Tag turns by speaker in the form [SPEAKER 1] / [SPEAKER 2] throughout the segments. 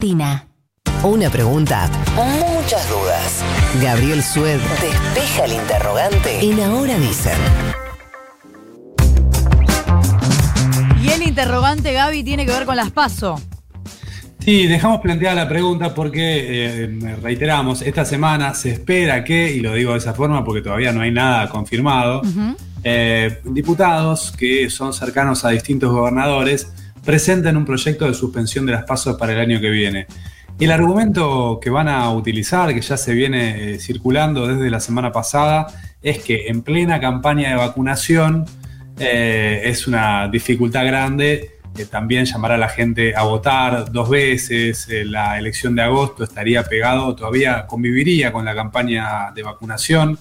[SPEAKER 1] Tina. Una pregunta, muchas dudas. Gabriel Sued despeja el interrogante en Ahora Dicen.
[SPEAKER 2] Y el interrogante, Gaby, tiene que ver con las PASO.
[SPEAKER 3] Sí, dejamos planteada la pregunta porque, eh, reiteramos, esta semana se espera que, y lo digo de esa forma porque todavía no hay nada confirmado, eh, diputados que son cercanos a distintos gobernadores presenten un proyecto de suspensión de las pasos para el año que viene. El argumento que van a utilizar, que ya se viene eh, circulando desde la semana pasada, es que en plena campaña de vacunación eh, es una dificultad grande eh, también llamar a la gente a votar dos veces, la elección de agosto estaría pegado, todavía conviviría con la campaña de vacunación.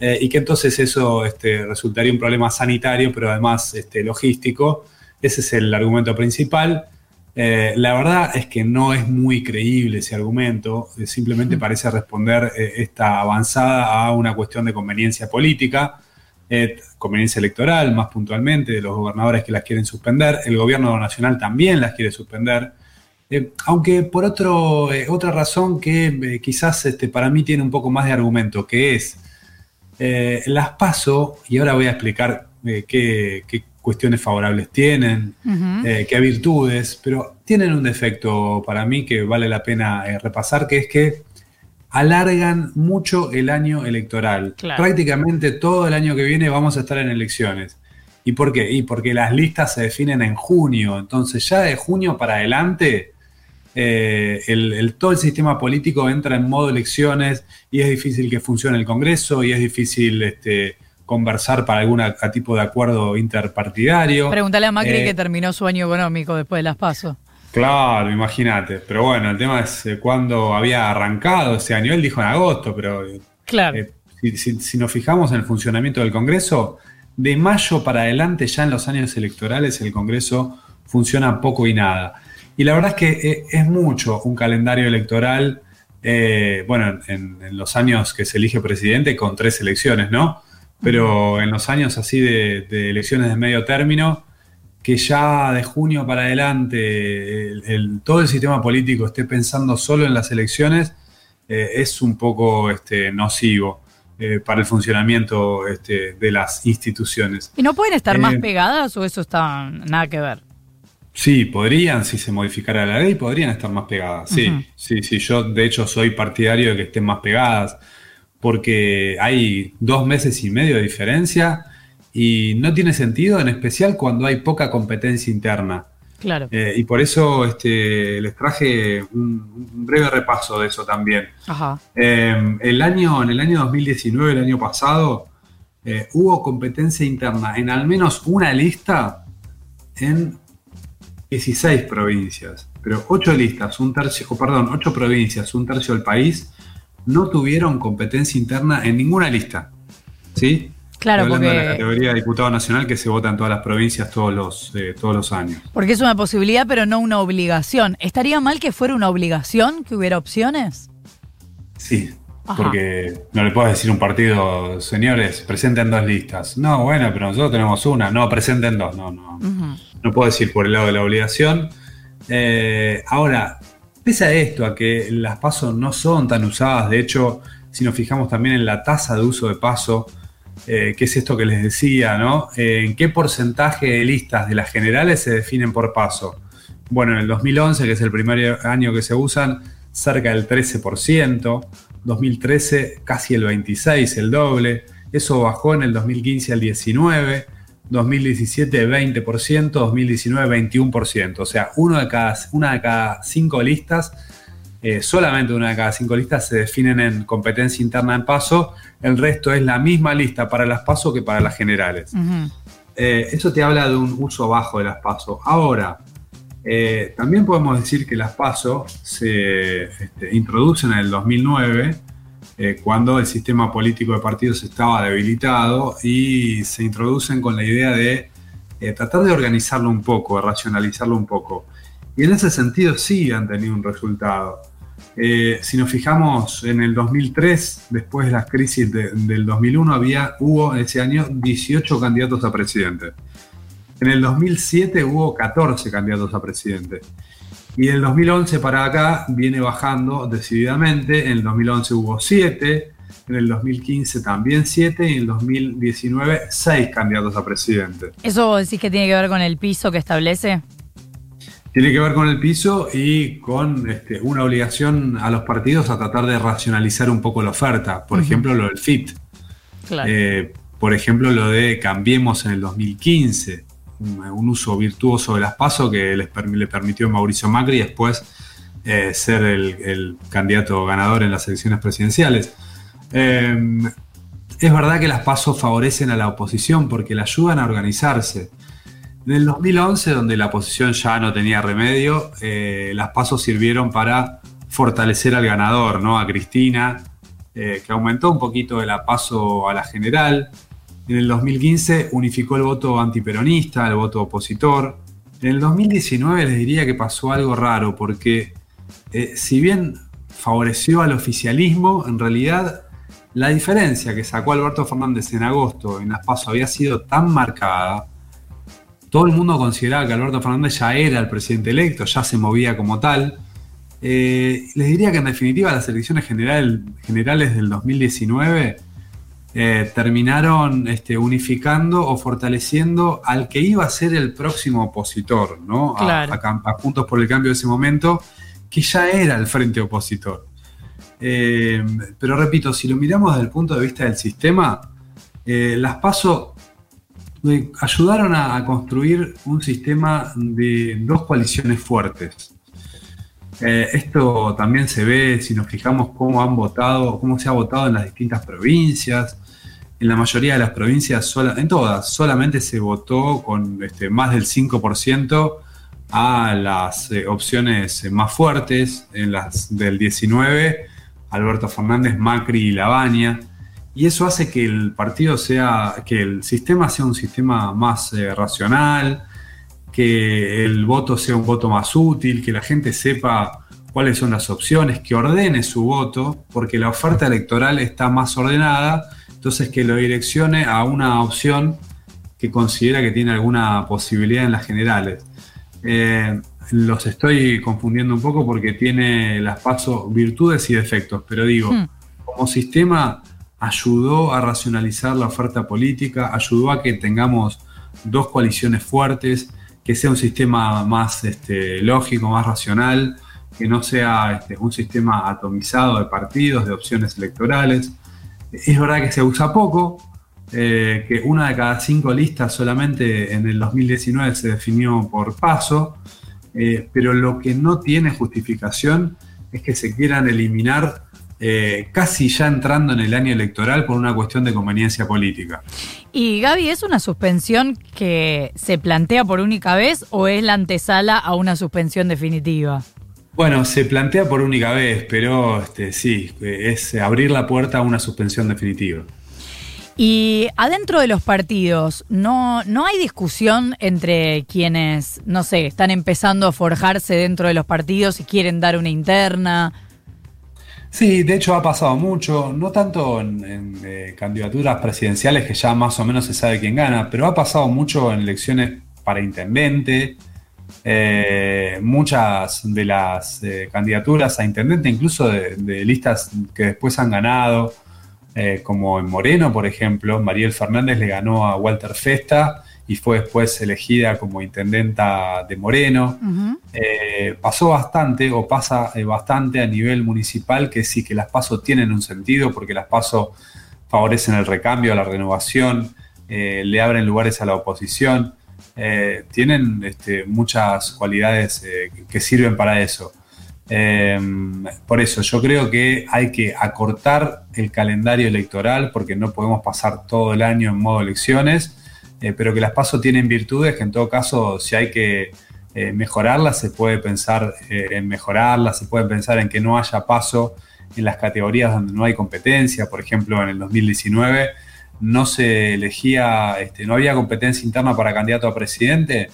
[SPEAKER 3] y que entonces eso este, resultaría un problema sanitario, pero además este, logístico, ese es el argumento principal. Eh, la verdad es que no es muy creíble ese argumento, eh, simplemente parece responder eh, esta avanzada a una cuestión de conveniencia política, conveniencia electoral más puntualmente, de los gobernadores que las quieren suspender, el gobierno nacional también las quiere suspender, aunque por otro, otra razón que quizás este, para mí tiene un poco más de argumento, que es las paso, y ahora voy a explicar qué, qué cuestiones favorables tienen, eh, qué virtudes, pero tienen un defecto para mí que vale la pena eh, repasar, que es que alargan mucho el año electoral. Prácticamente todo el año que viene vamos a estar en elecciones. ¿Y por qué? Y porque las listas se definen en junio, entonces ya de junio para adelante eh, el, todo el sistema político entra en modo elecciones y es difícil que funcione el Congreso y es difícil este, conversar para algún tipo de acuerdo interpartidario.
[SPEAKER 2] Pregúntale a Macri eh, que terminó su año económico después de las pasos.
[SPEAKER 3] Claro, imagínate. Pero bueno, el tema es eh, cuándo había arrancado ese año. Él dijo en agosto, pero eh,
[SPEAKER 2] claro.
[SPEAKER 3] si, nos fijamos en el funcionamiento del Congreso, de mayo para adelante, ya en los años electorales, el Congreso funciona poco y nada. Y la verdad es que es mucho un calendario electoral, bueno, en, en, los años que se elige presidente con tres elecciones, ¿no? Pero en los años así de, elecciones de medio término, que ya de junio para adelante todo el sistema político esté pensando solo en las elecciones, eh, es un poco este, nocivo. Eh, para el funcionamiento este, de las instituciones.
[SPEAKER 2] ¿Y no pueden estar más eh, pegadas o eso está nada que ver?
[SPEAKER 3] Sí, podrían, si se modificara la ley, podrían estar más pegadas. Sí, sí, sí. Yo de hecho soy partidario de que estén más pegadas porque hay dos meses y medio de diferencia y no tiene sentido, en especial cuando hay poca competencia interna.
[SPEAKER 2] Claro.
[SPEAKER 3] Eh, y por eso este, les traje un, breve repaso de eso también.
[SPEAKER 2] Ajá.
[SPEAKER 3] Eh, el año, en el año 2019, el año pasado, eh, hubo competencia interna en al menos una lista en 16 provincias. Pero 8 listas, un tercio, perdón, 8 provincias, un tercio del país, no tuvieron competencia interna en ninguna lista. ¿Sí?
[SPEAKER 2] Claro, porque.
[SPEAKER 3] de la categoría de diputado nacional que se vota en todas las provincias todos los, eh, todos los años.
[SPEAKER 2] Porque es una posibilidad, pero no una obligación. ¿Estaría mal que fuera una obligación, que hubiera opciones?
[SPEAKER 3] Sí, porque no le puedes decir a un partido, señores, presenten dos listas. No, bueno, pero nosotros tenemos una. No, presenten dos. No, no. No puedo decir por el lado de la obligación. Eh, ahora, Pese a esto, a que las pasos no son tan usadas, de hecho, si nos fijamos también en la tasa de uso de paso, eh, que es esto que les decía, ¿no? Eh, ¿En qué porcentaje de listas de las generales se definen por paso? Bueno, en el 2011, que es el primer año que se usan, cerca del 13%, 2013 casi el 26%, el doble, eso bajó en el 2015 al 19%, 2017 20%, 2019 21%. O sea, uno de cada, una de cada cinco listas, eh, solamente una de cada cinco listas se definen en competencia interna en paso, el resto es la misma lista para las paso que para las generales. Eh, eso te habla de un uso bajo de las paso. Ahora, eh, también podemos decir que las paso se este, introducen en el 2009 eh, cuando el sistema político de partidos estaba debilitado y se introducen con la idea de eh, tratar de organizarlo un poco, de racionalizarlo un poco. Y en ese sentido sí han tenido un resultado. Eh, si nos fijamos en el 2003, después de la crisis del 2001, había, hubo ese año 18 candidatos a presidente. En el 2007 hubo 14 candidatos a presidente. Y del 2011 para acá viene bajando decididamente. En el 2011 hubo 7, en el 2015 también 7 y en el 2019 6 candidatos a presidente.
[SPEAKER 2] ¿Eso decís que tiene que ver con el piso que establece?
[SPEAKER 3] Tiene que ver con el piso y con este, una obligación a los partidos a tratar de racionalizar un poco la oferta. Por ejemplo, lo del FIT. Eh, por ejemplo, lo de Cambiemos en el 2015, un, uso virtuoso de las PASO que les, le permitió Mauricio Macri después eh, ser el, candidato ganador en las elecciones presidenciales. Eh, es verdad que las PASO favorecen a la oposición porque la ayudan a organizarse. En el 2011, donde la oposición ya no tenía remedio, eh, las pasos sirvieron para fortalecer al ganador, ¿no? A Cristina, que aumentó un poquito de la paso a la general. En el 2015 unificó el voto antiperonista, el voto opositor. En el 2019 les diría que pasó algo raro, porque eh, si bien favoreció al oficialismo, en realidad la diferencia que sacó Alberto Fernández en agosto en las pasos había sido tan marcada todo el mundo consideraba que Alberto Fernández ya era el presidente electo, ya se movía como tal. Eh, les diría que en definitiva las elecciones generales del 2019 eh, terminaron este, unificando o fortaleciendo al que iba a ser el próximo opositor, ¿no? A, Juntos por el Cambio de ese momento, que ya era el frente opositor. Eh, pero repito, si lo miramos desde el punto de vista del sistema, las PASO ayudaron a, construir un sistema de dos coaliciones fuertes. Eh, esto también se ve si nos fijamos cómo han votado, cómo se ha votado en las distintas provincias. En la mayoría de las provincias, en todas, solamente se votó con este, más del 5% a las eh, opciones más fuertes. En las del 19, Alberto Fernández, Macri y Lavagna. Y eso hace que el partido sea, que el sistema sea un sistema más eh, racional, que el voto sea un voto más útil, que la gente sepa cuáles son las opciones, que ordene su voto, porque la oferta electoral está más ordenada, entonces que lo direccione a una opción que considera que tiene alguna posibilidad en las generales. Eh, los estoy confundiendo un poco porque tiene las pasos virtudes y defectos, pero digo, hmm. como sistema ayudó a racionalizar la oferta política, ayudó a que tengamos dos coaliciones fuertes, que sea un sistema más este, lógico, más racional, que no sea este, un sistema atomizado de partidos, de opciones electorales. Es verdad que se usa poco, eh, que una de cada cinco listas solamente en el 2019 se definió por paso, eh, pero lo que no tiene justificación es que se quieran eliminar eh, casi ya entrando en el año electoral por una cuestión de conveniencia política.
[SPEAKER 2] Y Gaby, ¿es una suspensión que se plantea por única vez o es la antesala a una suspensión definitiva?
[SPEAKER 3] Bueno, se plantea por única vez, pero este, sí, es abrir la puerta a una suspensión definitiva.
[SPEAKER 2] Y adentro de los partidos, ¿no, ¿no hay discusión entre quienes, no sé, están empezando a forjarse dentro de los partidos y quieren dar una interna?
[SPEAKER 3] Sí, de hecho ha pasado mucho, no tanto en, eh, candidaturas presidenciales que ya más o menos se sabe quién gana, pero ha pasado mucho en elecciones para intendente, eh, muchas de las eh, candidaturas a intendente, incluso de, listas que después han ganado, como en Moreno, por ejemplo, Mariel Fernández le ganó a Walter Festa y fue después elegida como intendenta de Moreno. Eh, pasó bastante o pasa eh, bastante a nivel municipal que sí que las pasos tienen un sentido porque las pasos favorecen el recambio, la renovación, eh, le abren lugares a la oposición. Tienen este, muchas cualidades que sirven para eso. por eso yo creo que hay que acortar el calendario electoral porque no podemos pasar todo el año en modo elecciones eh, pero que las pasos tienen virtudes que en todo caso si hay que eh, mejorarlas se puede pensar eh, en mejorarlas, se puede pensar en que no haya paso en las categorías donde no hay competencia, por ejemplo en el 2019 no se elegía, este, no había competencia interna para candidato a presidente,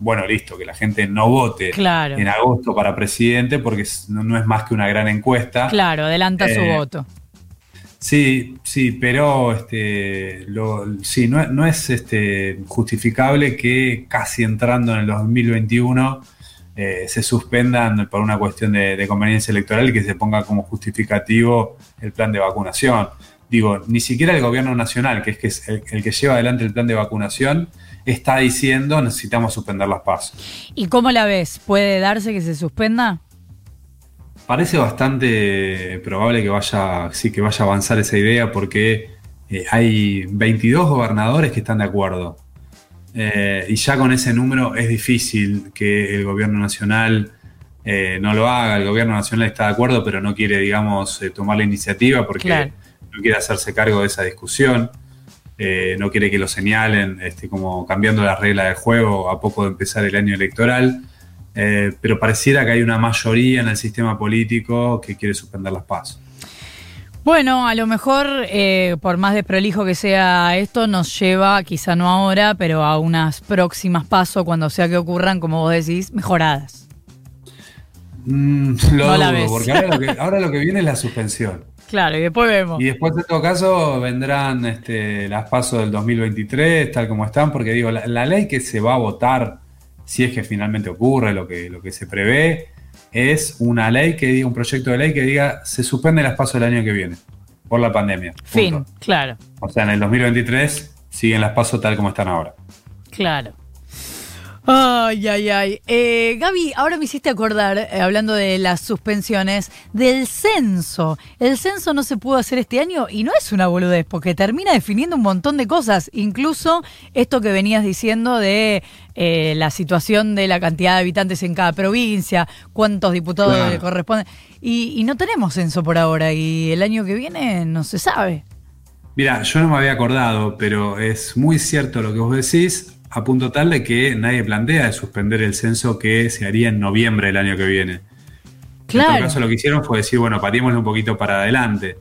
[SPEAKER 3] bueno, listo, que la gente no vote en agosto para presidente porque no, es más que una gran encuesta.
[SPEAKER 2] Claro, adelanta su voto.
[SPEAKER 3] Sí, sí, pero este, sí, no, es este, justificable que casi entrando en el 2021 eh, se suspendan por una cuestión de, conveniencia electoral y que se ponga como justificativo el plan de vacunación. Digo, ni siquiera el gobierno nacional, que es, que es el, que lleva adelante el plan de vacunación, está diciendo necesitamos suspender las pasos.
[SPEAKER 2] ¿Y cómo la ves? ¿Puede darse que se suspenda?
[SPEAKER 3] Parece bastante probable que vaya, sí, que vaya a avanzar esa idea porque eh, hay 22 gobernadores que están de acuerdo. Eh, y ya con ese número es difícil que el gobierno nacional eh, no lo haga. El gobierno nacional está de acuerdo, pero no quiere, digamos, tomar la iniciativa porque no quiere hacerse cargo de esa discusión. no quiere que lo señalen este, como cambiando las reglas del juego a poco de empezar el año electoral. pero pareciera que hay una mayoría en el sistema político que quiere suspender las pasos.
[SPEAKER 2] Bueno, a lo mejor, eh, por más desprolijo que sea esto, nos lleva, quizá no ahora, pero a unas próximas pasos, cuando sea que ocurran, como vos decís, mejoradas.
[SPEAKER 3] Mm, lo dudo, porque ahora lo, que, viene es la suspensión.
[SPEAKER 2] Claro, y después vemos.
[SPEAKER 3] Y después, en todo caso, vendrán este, las pasos del 2023, tal como están, porque digo, la, la, ley que se va a votar, si es que finalmente ocurre lo que, lo que se prevé, es una ley que diga, un proyecto de ley que diga se suspende las pasos el año que viene por la pandemia.
[SPEAKER 2] Fin, claro.
[SPEAKER 3] O sea, en el 2023 siguen las pasos tal como están ahora.
[SPEAKER 2] Claro. Ay, ay, ay. Eh, Gaby, ahora me hiciste acordar, eh, hablando de las suspensiones, del censo. El censo no se pudo hacer este año y no es una boludez, porque termina definiendo un montón de cosas, incluso esto que venías diciendo de eh, la situación de la cantidad de habitantes en cada provincia, cuántos diputados le corresponden. Y, y no tenemos censo por ahora y el año que viene no se sabe.
[SPEAKER 3] Mira, yo no me había acordado, pero es muy cierto lo que vos decís a punto tal de que nadie plantea de suspender el censo que se haría en noviembre del año que viene. Claro. En todo caso, lo que hicieron fue decir, bueno, patémosle un poquito para adelante.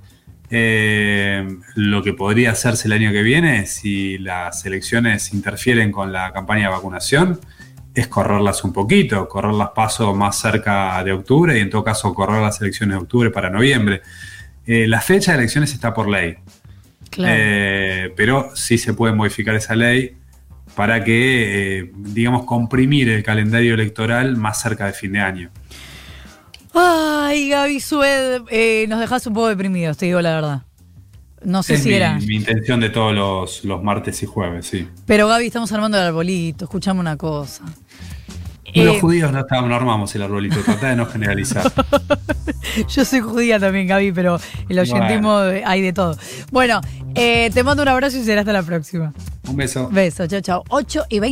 [SPEAKER 3] Eh, lo que podría hacerse el año que viene, si las elecciones interfieren con la campaña de vacunación, es correrlas un poquito, correrlas paso más cerca de octubre y en todo caso correr las elecciones de octubre para noviembre. Eh, la fecha de elecciones está por ley. Claro. Eh, pero sí se puede modificar esa ley para que, eh, digamos, comprimir el calendario electoral más cerca de fin de año.
[SPEAKER 2] Ay, Gaby Sued, eh, nos dejas un poco deprimidos, te digo la verdad. No sé si era.
[SPEAKER 3] Mi intención de todos los, martes y jueves, sí.
[SPEAKER 2] Pero Gaby, estamos armando el arbolito, escuchame una cosa.
[SPEAKER 3] Los eh, judíos no, no armamos el arbolito, trata de no generalizar.
[SPEAKER 2] Yo soy judía también, Gaby, pero el oyentismo hay de todo. Bueno, te mando un abrazo y será hasta la próxima.
[SPEAKER 3] Un beso.
[SPEAKER 2] Beso, chao, chao. 8 y 20.